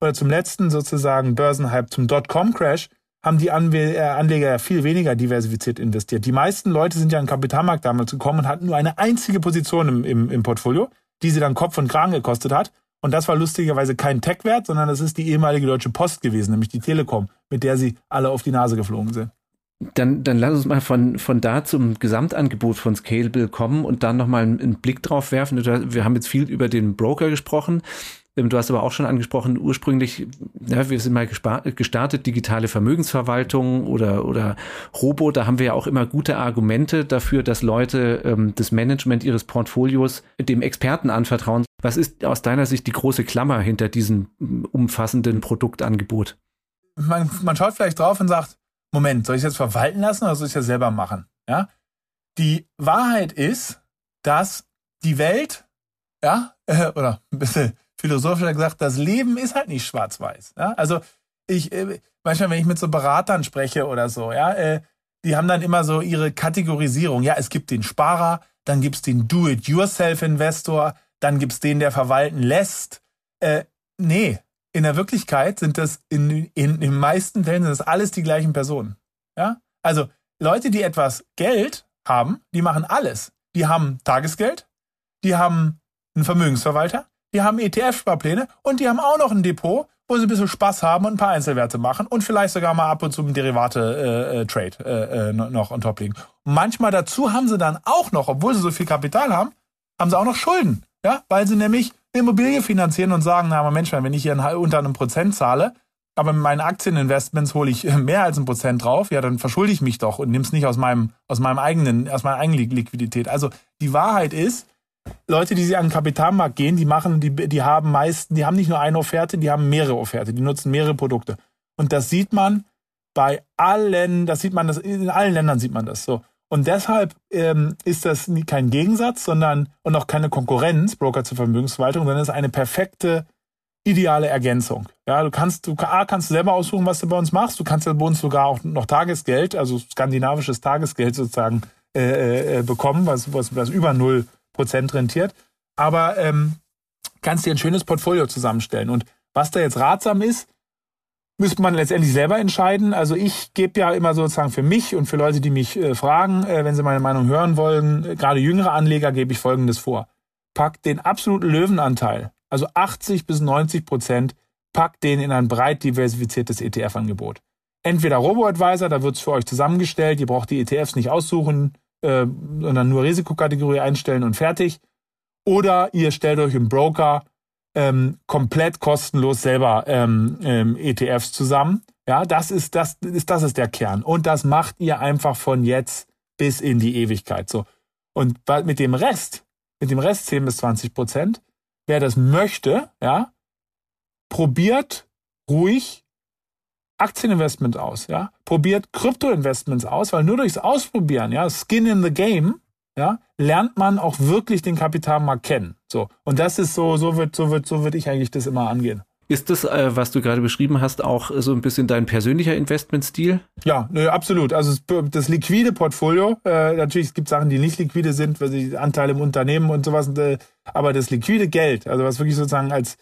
oder zum letzten sozusagen Börsenhype, zum Dotcom-Crash, haben die äh, Anleger ja viel weniger diversifiziert investiert. Die meisten Leute sind ja den Kapitalmarkt damals gekommen und hatten nur eine einzige Position im, im, im Portfolio, die sie dann Kopf und Kragen gekostet hat. Und das war lustigerweise kein Tech-Wert, sondern das ist die ehemalige Deutsche Post gewesen, nämlich die Telekom, mit der sie alle auf die Nase geflogen sind. Dann, dann lass uns mal von, von da zum Gesamtangebot von Scalable kommen und dann nochmal einen Blick drauf werfen. Wir haben jetzt viel über den Broker gesprochen. Ähm, du hast aber auch schon angesprochen, ursprünglich, ja, wir sind mal gestartet, digitale Vermögensverwaltung oder, oder Robo, da haben wir ja auch immer gute Argumente dafür, dass Leute ähm, das Management ihres Portfolios dem Experten anvertrauen. Was ist aus deiner Sicht die große Klammer hinter diesem mm, umfassenden Produktangebot? Man, man schaut vielleicht drauf und sagt, Moment, soll ich es jetzt verwalten lassen oder soll ich es ja selber machen? Ja? Die Wahrheit ist, dass die Welt, ja, äh, oder ein bisschen philosophischer gesagt, das Leben ist halt nicht schwarz-weiß. Ja? Also ich, äh, manchmal, wenn ich mit so Beratern spreche oder so, ja, äh, die haben dann immer so ihre Kategorisierung. Ja, es gibt den Sparer, dann gibt's den Do-it-yourself-Investor, dann gibt's den, der verwalten lässt. Äh, nee, in der Wirklichkeit sind das in, in, in den meisten Fällen sind das alles die gleichen Personen. Ja, also Leute, die etwas Geld haben, die machen alles. Die haben Tagesgeld, die haben einen Vermögensverwalter, die haben ETF-Sparpläne und die haben auch noch ein Depot, wo sie ein bisschen Spaß haben und ein paar Einzelwerte machen und vielleicht sogar mal ab und zu ein Derivate-Trade äh, äh, äh, noch on top legen. Manchmal dazu haben sie dann auch noch, obwohl sie so viel Kapital haben, haben sie auch noch Schulden. Ja, weil sie nämlich eine Immobilie finanzieren und sagen, na, Mensch, wenn ich hier unter einem Prozent zahle, aber mit meinen Aktieninvestments hole ich mehr als ein Prozent drauf, ja, dann verschulde ich mich doch und nimm's nicht aus meinem, aus meinem eigenen, aus meiner eigenen Liquidität. Also die Wahrheit ist, Leute, die sie an den Kapitalmarkt gehen, die machen, die, die haben meisten, die haben nicht nur eine Offerte, die haben mehrere Offerte, die nutzen mehrere Produkte. Und das sieht man bei allen, das sieht man, das, in allen Ländern sieht man das so. Und deshalb ähm, ist das kein Gegensatz, sondern und auch keine Konkurrenz, Broker zur Vermögensverwaltung, sondern es ist eine perfekte, ideale Ergänzung. Ja, du kannst, du A, kannst du selber aussuchen, was du bei uns machst. Du kannst ja bei uns sogar auch noch Tagesgeld, also skandinavisches Tagesgeld sozusagen äh, äh, bekommen, was, was, was über null Prozent rentiert. Aber ähm, kannst dir ein schönes Portfolio zusammenstellen. Und was da jetzt ratsam ist, müsste man letztendlich selber entscheiden. Also ich gebe ja immer sozusagen für mich und für Leute, die mich äh, fragen, äh, wenn sie meine Meinung hören wollen, äh, gerade jüngere Anleger, gebe ich Folgendes vor. Packt den absoluten Löwenanteil, also 80 bis 90 Prozent, packt den in ein breit diversifiziertes ETF-Angebot. Entweder Robo-Advisor, da wird es für euch zusammengestellt, ihr braucht die ETFs nicht aussuchen, äh, sondern nur Risikokategorie einstellen und fertig. Oder ihr stellt euch im Broker ähm, komplett kostenlos selber ähm, ähm, ETFs zusammen. Ja, das ist das ist das ist der Kern und das macht ihr einfach von jetzt bis in die Ewigkeit so. Und mit dem Rest, mit dem Rest 10 bis 20 Prozent, wer das möchte, ja, probiert ruhig Aktieninvestment aus, ja, probiert Kryptoinvestments aus, weil nur durchs Ausprobieren, ja, Skin in the Game, ja, lernt man auch wirklich den Kapitalmarkt kennen. So. Und das ist so, so wird, so wird, so würde ich eigentlich das immer angehen. Ist das, äh, was du gerade beschrieben hast, auch so ein bisschen dein persönlicher Investmentstil? Ja, nö, absolut. Also das, liquide Portfolio, äh, natürlich es gibt Sachen, die nicht liquide sind, weil sie Anteile im Unternehmen und sowas, äh, aber das liquide Geld, also was wirklich sozusagen als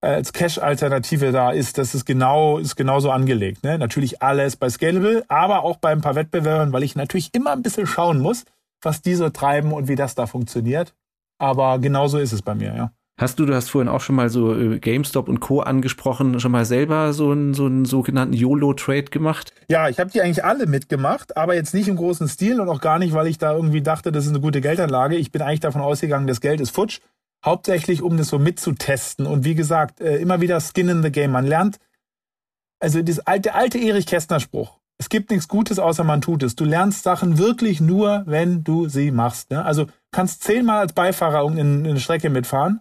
als Cash-Alternative da ist, das ist genau, ist genauso angelegt. Ne? Natürlich alles bei Scalable, aber auch bei ein paar Wettbewerbern, weil ich natürlich immer ein bisschen schauen muss, was die so treiben und wie das da funktioniert. Aber genauso ist es bei mir, ja. Hast du, du hast vorhin auch schon mal so äh, GameStop und Co. angesprochen, schon mal selber so einen, so einen sogenannten YOLO-Trade gemacht? Ja, ich habe die eigentlich alle mitgemacht, aber jetzt nicht im großen Stil und auch gar nicht, weil ich da irgendwie dachte, das ist eine gute Geldanlage. Ich bin eigentlich davon ausgegangen, das Geld ist futsch. Hauptsächlich, um das so mitzutesten. Und wie gesagt, äh, immer wieder Skin in the Game. Man lernt, also das alte, alte Erich Kästner Spruch. Es gibt nichts Gutes, außer man tut es. Du lernst Sachen wirklich nur, wenn du sie machst. Ne? Also kannst zehnmal als Beifahrer in, in eine Strecke mitfahren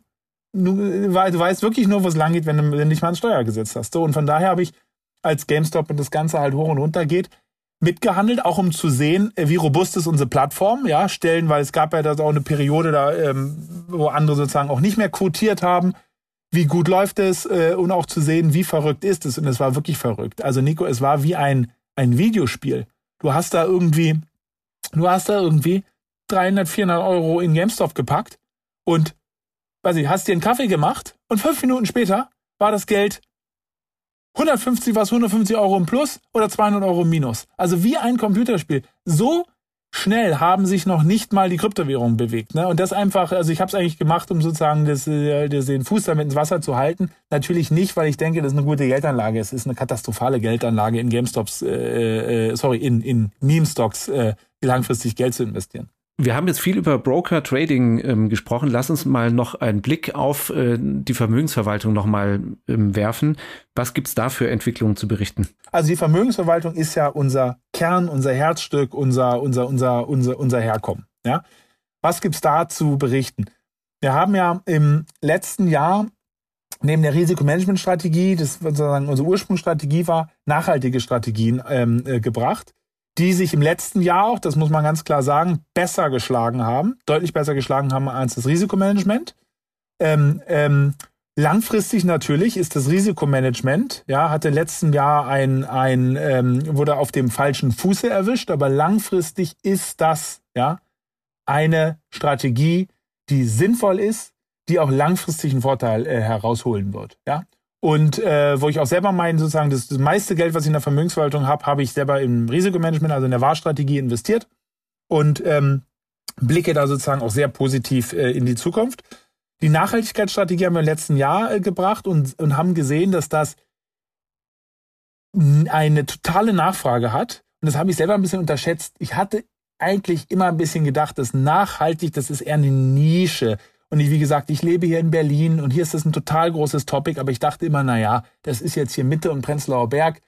du, du weißt wirklich nur, wo es lang geht, wenn du, wenn du nicht mal ein Steuer gesetzt hast. So, und von daher habe ich, als GameStop und das Ganze halt hoch und runter geht, mitgehandelt, auch um zu sehen, äh, wie robust ist unsere Plattform. Ja, stellen, weil es gab ja da auch eine Periode, da, ähm, wo andere sozusagen auch nicht mehr quotiert haben. Wie gut läuft es äh, und auch zu sehen, wie verrückt ist es. Und es war wirklich verrückt. Also Nico, es war wie ein, ein Videospiel. Du hast da irgendwie, du hast da irgendwie 300, 400 Euro in GameStop gepackt und weiß ich, hast dir einen Kaffee gemacht und fünf Minuten später war das Geld 150, was 150 Euro im Plus oder 200 Euro im Minus. Also wie ein Computerspiel. So schnell haben sich noch nicht mal die Kryptowährungen bewegt. Ne? Und das einfach, also ich habe es eigentlich gemacht, um sozusagen das, äh, das, den Fuß damit ins Wasser zu halten. Natürlich nicht, weil ich denke, das ist eine gute Geldanlage. Es ist eine katastrophale Geldanlage in GameStops, äh, äh, sorry, in, in Meme-Stocks äh, langfristig Geld zu investieren. Wir haben jetzt viel über Broker Trading ähm, gesprochen. Lass uns mal noch einen Blick auf äh, die Vermögensverwaltung noch mal ähm, werfen. Was gibt's da für Entwicklungen zu berichten? Also die Vermögensverwaltung ist ja unser Kern, unser Herzstück, unser unser unser unser unser Herkommen. Ja, was gibt's da zu berichten? Wir haben ja im letzten Jahr neben der Risikomanagementstrategie, das sozusagen unsere Ursprungsstrategie war, nachhaltige Strategien ähm, äh, gebracht die sich im letzten Jahr auch, das muss man ganz klar sagen, besser geschlagen haben, deutlich besser geschlagen haben als das Risikomanagement. Ähm, ähm, langfristig natürlich ist das Risikomanagement, ja, hatte letzten Jahr ein, ein ähm, wurde auf dem falschen Fuße erwischt, aber langfristig ist das, ja, eine Strategie, die sinnvoll ist, die auch langfristig einen Vorteil äh, herausholen wird, ja. Und äh, wo ich auch selber meine, sozusagen, das, das meiste Geld, was ich in der Vermögensverwaltung habe, habe ich selber im Risikomanagement, also in der Wahrstrategie investiert und ähm, blicke da sozusagen auch sehr positiv äh, in die Zukunft. Die Nachhaltigkeitsstrategie haben wir im letzten Jahr äh, gebracht und, und haben gesehen, dass das eine totale Nachfrage hat. Und das habe ich selber ein bisschen unterschätzt. Ich hatte eigentlich immer ein bisschen gedacht, dass nachhaltig, das ist eher eine Nische. Und ich, wie gesagt, ich lebe hier in Berlin und hier ist das ein total großes Topic, aber ich dachte immer, na ja, das ist jetzt hier Mitte und Prenzlauer Berg.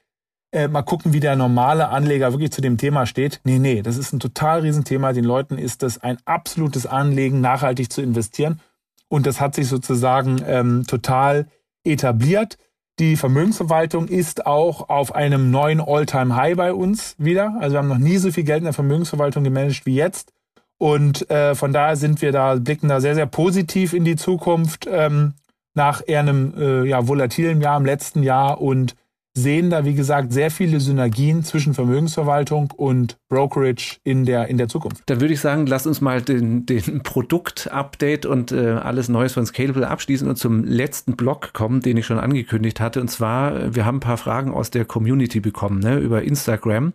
Äh, mal gucken, wie der normale Anleger wirklich zu dem Thema steht. Nee, nee, das ist ein total Riesenthema. Den Leuten ist das ein absolutes Anlegen, nachhaltig zu investieren. Und das hat sich sozusagen ähm, total etabliert. Die Vermögensverwaltung ist auch auf einem neuen All-Time-High bei uns wieder. Also wir haben noch nie so viel Geld in der Vermögensverwaltung gemanagt wie jetzt. Und äh, von daher sind wir da, blicken da sehr, sehr positiv in die Zukunft ähm, nach eher einem äh, ja, volatilen Jahr im letzten Jahr und sehen da, wie gesagt, sehr viele Synergien zwischen Vermögensverwaltung und Brokerage in der, in der Zukunft. Dann würde ich sagen, lass uns mal den, den Produkt-Update und äh, alles Neues von Scalable abschließen und zum letzten Block kommen, den ich schon angekündigt hatte. Und zwar, wir haben ein paar Fragen aus der Community bekommen, ne, über Instagram.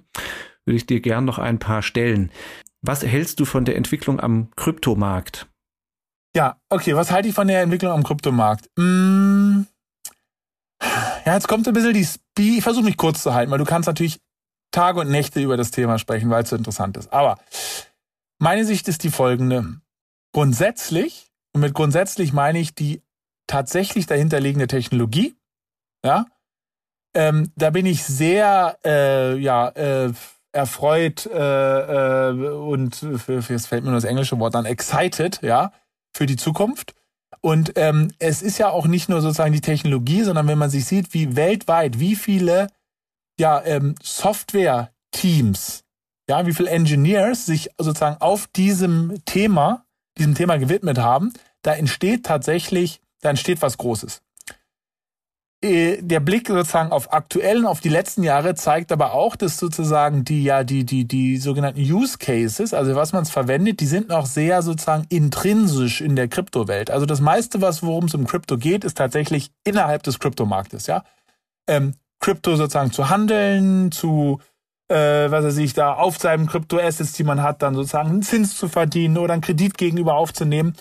Würde ich dir gern noch ein paar stellen. Was hältst du von der Entwicklung am Kryptomarkt? Ja, okay, was halte ich von der Entwicklung am Kryptomarkt? Hm, ja, jetzt kommt ein bisschen die Speed. Ich versuche mich kurz zu halten, weil du kannst natürlich Tage und Nächte über das Thema sprechen, weil es so interessant ist. Aber Meine Sicht ist die folgende. Grundsätzlich, und mit grundsätzlich meine ich die tatsächlich dahinterliegende Technologie, ja, ähm, da bin ich sehr, äh, ja, äh, erfreut äh, äh, und für, für, jetzt fällt mir nur das englische Wort an, excited, ja, für die Zukunft. Und ähm, es ist ja auch nicht nur sozusagen die Technologie, sondern wenn man sich sieht, wie weltweit, wie viele ja, ähm, Software-Teams, ja, wie viele Engineers sich sozusagen auf diesem Thema, diesem Thema gewidmet haben, da entsteht tatsächlich, da entsteht was Großes. Äh, der Blick sozusagen auf aktuellen, auf die letzten Jahre zeigt aber auch, dass sozusagen die ja die die die sogenannten Use Cases, also was man es verwendet, die sind noch sehr sozusagen intrinsisch in der Kryptowelt. Also das meiste, was worum es um Krypto geht, ist tatsächlich innerhalb des Kryptomarktes, ja. Ähm, Krypto sozusagen zu handeln, zu äh, was er sich da auf seinem Krypto-Assets, die man hat, dann sozusagen einen Zins zu verdienen oder einen Kredit gegenüber aufzunehmen.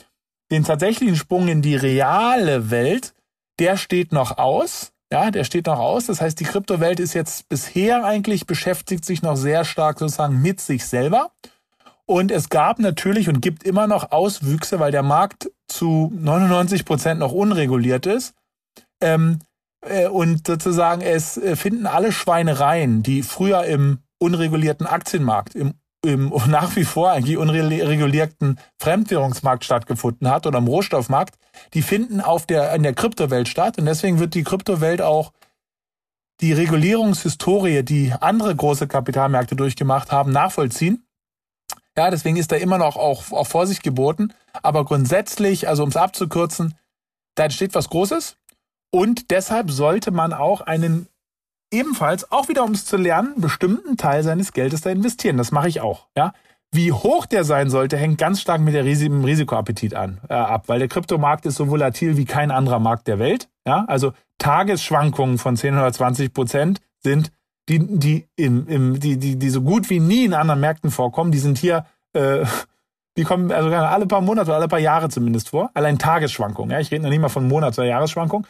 Den tatsächlichen Sprung in die reale Welt der steht noch aus. Ja, der steht noch aus. Das heißt, die Kryptowelt ist jetzt bisher eigentlich beschäftigt sich noch sehr stark sozusagen mit sich selber. Und es gab natürlich und gibt immer noch Auswüchse, weil der Markt zu 99 Prozent noch unreguliert ist. Ähm, äh, und sozusagen es äh, finden alle Schweinereien, die früher im unregulierten Aktienmarkt, im im nach wie vor eigentlich unregulierten Fremdwährungsmarkt stattgefunden hat oder im Rohstoffmarkt, die finden auf der, in der Kryptowelt statt. Und deswegen wird die Kryptowelt auch die Regulierungshistorie, die andere große Kapitalmärkte durchgemacht haben, nachvollziehen. Ja, deswegen ist da immer noch auch, auch Vorsicht geboten. Aber grundsätzlich, also um es abzukürzen, da entsteht was Großes. Und deshalb sollte man auch einen ebenfalls, auch wieder um es zu lernen, bestimmten Teil seines Geldes da investieren. Das mache ich auch. Ja? Wie hoch der sein sollte, hängt ganz stark mit der dem Risikoappetit an, äh, ab, weil der Kryptomarkt ist so volatil wie kein anderer Markt der Welt. Ja? Also Tagesschwankungen von 10 oder 20 Prozent sind die, die, im, im, die, die, die so gut wie nie in anderen Märkten vorkommen. Die sind hier, äh, die kommen also alle paar Monate oder alle paar Jahre zumindest vor. Allein Tagesschwankungen. Ja? Ich rede noch nicht mal von Monats- oder Jahresschwankungen.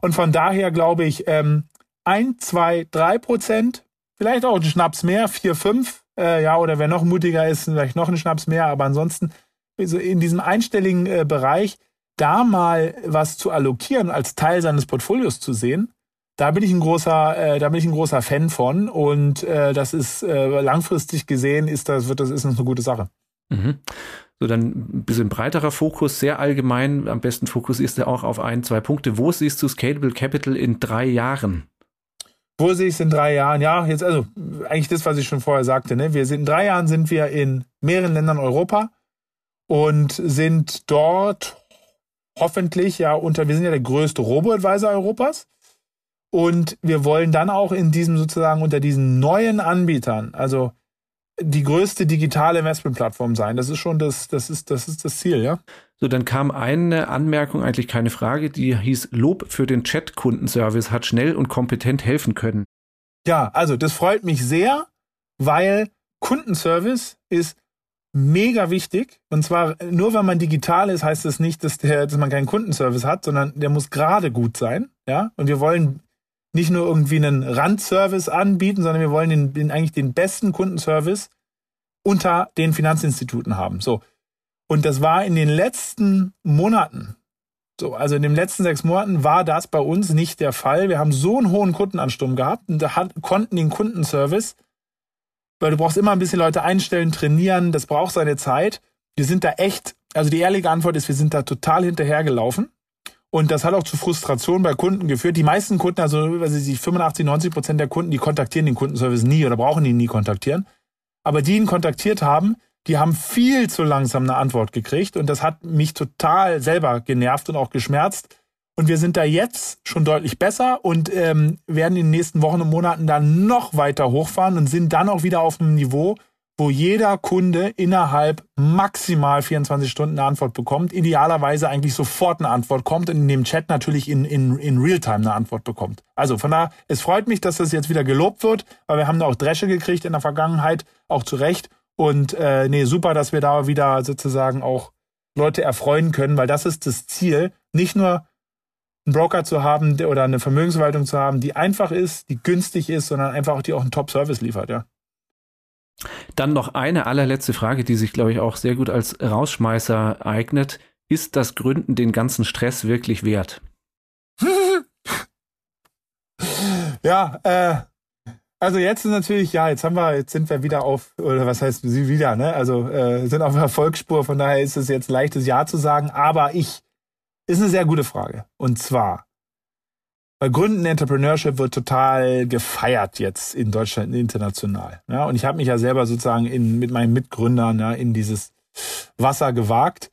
Und von daher glaube ich, ähm, ein, zwei, drei Prozent, vielleicht auch ein Schnaps mehr, vier, fünf, äh, ja, oder wer noch mutiger ist, vielleicht noch ein Schnaps mehr, aber ansonsten also in diesem einstelligen äh, Bereich da mal was zu allokieren, als Teil seines Portfolios zu sehen, da bin ich ein großer, äh, da bin ich ein großer Fan von und äh, das ist äh, langfristig gesehen ist das wird das ist eine gute Sache. Mhm. So dann ein bisschen breiterer Fokus, sehr allgemein. Am besten Fokus ist er auch auf ein, zwei Punkte. Wo siehst du Scalable Capital in drei Jahren? Wo sehe ich es in drei Jahren? Ja, jetzt also eigentlich das, was ich schon vorher sagte. Ne? Wir sind in drei Jahren sind wir in mehreren Ländern Europa und sind dort hoffentlich ja unter. Wir sind ja der größte Robo-Advisor Europas und wir wollen dann auch in diesem sozusagen unter diesen neuen Anbietern, also die größte digitale Investmentplattform sein. Das ist schon das, das ist, das ist das Ziel, ja. So, dann kam eine Anmerkung, eigentlich keine Frage, die hieß Lob für den Chat-Kundenservice hat schnell und kompetent helfen können. Ja, also das freut mich sehr, weil Kundenservice ist mega wichtig. Und zwar nur wenn man digital ist, heißt das nicht, dass, der, dass man keinen Kundenservice hat, sondern der muss gerade gut sein. Ja, und wir wollen nicht nur irgendwie einen Randservice anbieten, sondern wir wollen den, den eigentlich den besten Kundenservice unter den Finanzinstituten haben. So. Und das war in den letzten Monaten, so, also in den letzten sechs Monaten war das bei uns nicht der Fall. Wir haben so einen hohen Kundenansturm gehabt und da hat, konnten den Kundenservice, weil du brauchst immer ein bisschen Leute einstellen, trainieren, das braucht seine Zeit. Wir sind da echt, also die ehrliche Antwort ist, wir sind da total hinterhergelaufen. Und das hat auch zu Frustration bei Kunden geführt. Die meisten Kunden, also ich, 85, 90 Prozent der Kunden, die kontaktieren den Kundenservice nie oder brauchen ihn nie kontaktieren. Aber die ihn kontaktiert haben, die haben viel zu langsam eine Antwort gekriegt und das hat mich total selber genervt und auch geschmerzt. Und wir sind da jetzt schon deutlich besser und ähm, werden in den nächsten Wochen und Monaten dann noch weiter hochfahren und sind dann auch wieder auf einem Niveau, wo jeder Kunde innerhalb maximal 24 Stunden eine Antwort bekommt, idealerweise eigentlich sofort eine Antwort kommt und in dem Chat natürlich in, in, in Realtime eine Antwort bekommt. Also von daher, es freut mich, dass das jetzt wieder gelobt wird, weil wir haben da auch Dresche gekriegt in der Vergangenheit, auch zu Recht. Und äh, nee, super, dass wir da wieder sozusagen auch Leute erfreuen können, weil das ist das Ziel, nicht nur einen Broker zu haben oder eine Vermögensverwaltung zu haben, die einfach ist, die günstig ist, sondern einfach auch die auch einen Top-Service liefert, ja. Dann noch eine allerletzte Frage, die sich, glaube ich, auch sehr gut als Rausschmeißer eignet. Ist das Gründen den ganzen Stress wirklich wert? ja, äh, also jetzt ist natürlich, ja, jetzt haben wir, jetzt sind wir wieder auf, oder was heißt sie wieder, ne? Also äh, sind auf Erfolgsspur, von daher ist es jetzt leichtes Ja zu sagen, aber ich, ist eine sehr gute Frage. Und zwar, bei Gründen Entrepreneurship wird total gefeiert jetzt in Deutschland international. Ja, und ich habe mich ja selber sozusagen in, mit meinen Mitgründern ja, in dieses Wasser gewagt.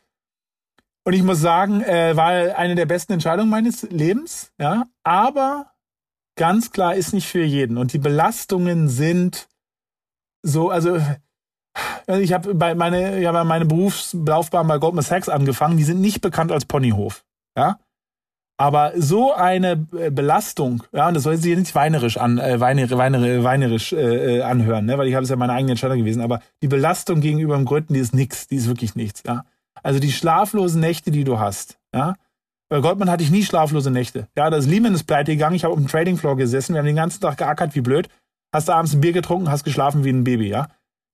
Und ich muss sagen, äh, war eine der besten Entscheidungen meines Lebens. Ja, aber ganz klar ist nicht für jeden. Und die Belastungen sind so, also ich habe bei meine, ja, meine Berufslaufbahn bei Goldman Sachs angefangen. Die sind nicht bekannt als Ponyhof. Ja, aber so eine Belastung, ja, und das soll sich nicht weinerisch an, äh, weinerisch, weinerisch, weinerisch äh, äh, anhören, ne, weil ich habe es ja meine eigene Entscheidung gewesen, aber die Belastung gegenüber dem Gründen, die ist nix, die ist wirklich nichts, ja. Also die schlaflosen Nächte, die du hast, ja. Bei Goldman hatte ich nie schlaflose Nächte. Ja, das Lehman ist pleite gegangen, ich habe auf dem Trading Floor gesessen, wir haben den ganzen Tag geackert wie blöd, hast abends ein Bier getrunken, hast geschlafen wie ein Baby, ja.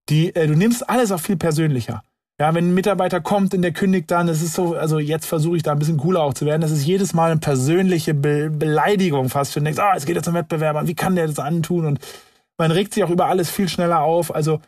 Die, äh, du nimmst alles auch viel persönlicher. Ja, wenn ein Mitarbeiter kommt und der kündigt dann, es ist so, also jetzt versuche ich da ein bisschen cooler auch zu werden. Das ist jedes Mal eine persönliche Be Beleidigung fast. Du denkst, ah, jetzt geht er zum Wettbewerber, wie kann der das antun? Und man regt sich auch über alles viel schneller auf. Also,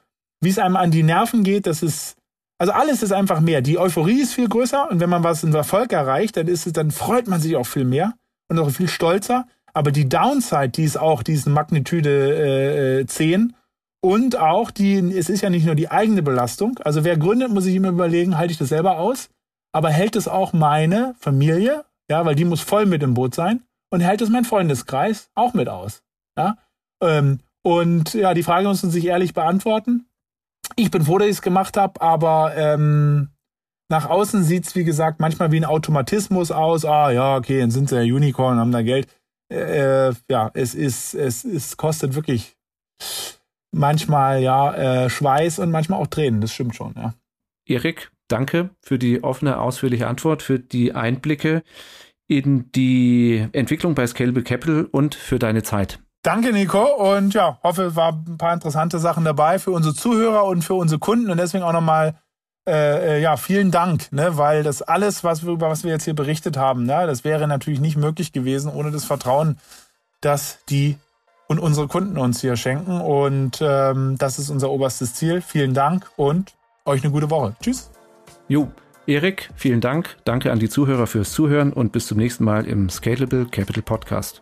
wie es einem an die Nerven geht, das ist, also alles ist einfach mehr. Die Euphorie ist viel größer und wenn man was in Erfolg erreicht, dann ist es, dann freut man sich auch viel mehr und auch viel stolzer. Aber die Downside, die ist auch, die ist Magnitude äh, 10 und auch die, es ist ja nicht nur die eigene Belastung. Also wer gründet, muss sich immer überlegen, halte ich das selber aus? Aber hält es auch meine Familie? Ja, weil die muss voll mit im Boot sein. Und hält es mein Freundeskreis auch mit aus? Ja. Ähm, und ja, die Frage muss man sich ehrlich beantworten. Ich bin froh, dass ich es gemacht habe, aber ähm, nach außen sieht es, wie gesagt, manchmal wie ein Automatismus aus. Ah ja, okay, dann sind sie ja Unicorn, haben da Geld. Äh, ja, es ist, es, es kostet wirklich manchmal ja äh, Schweiß und manchmal auch Tränen, das stimmt schon, ja. Erik, danke für die offene, ausführliche Antwort, für die Einblicke in die Entwicklung bei Scalable Capital und für deine Zeit. Danke, Nico. Und ja, hoffe, es waren ein paar interessante Sachen dabei für unsere Zuhörer und für unsere Kunden. Und deswegen auch nochmal, äh, äh, ja, vielen Dank, ne, weil das alles, was wir, über was wir jetzt hier berichtet haben, ne, das wäre natürlich nicht möglich gewesen ohne das Vertrauen, dass die und unsere Kunden uns hier schenken. Und ähm, das ist unser oberstes Ziel. Vielen Dank und euch eine gute Woche. Tschüss. Jo, Erik, vielen Dank. Danke an die Zuhörer fürs Zuhören und bis zum nächsten Mal im Scalable Capital Podcast.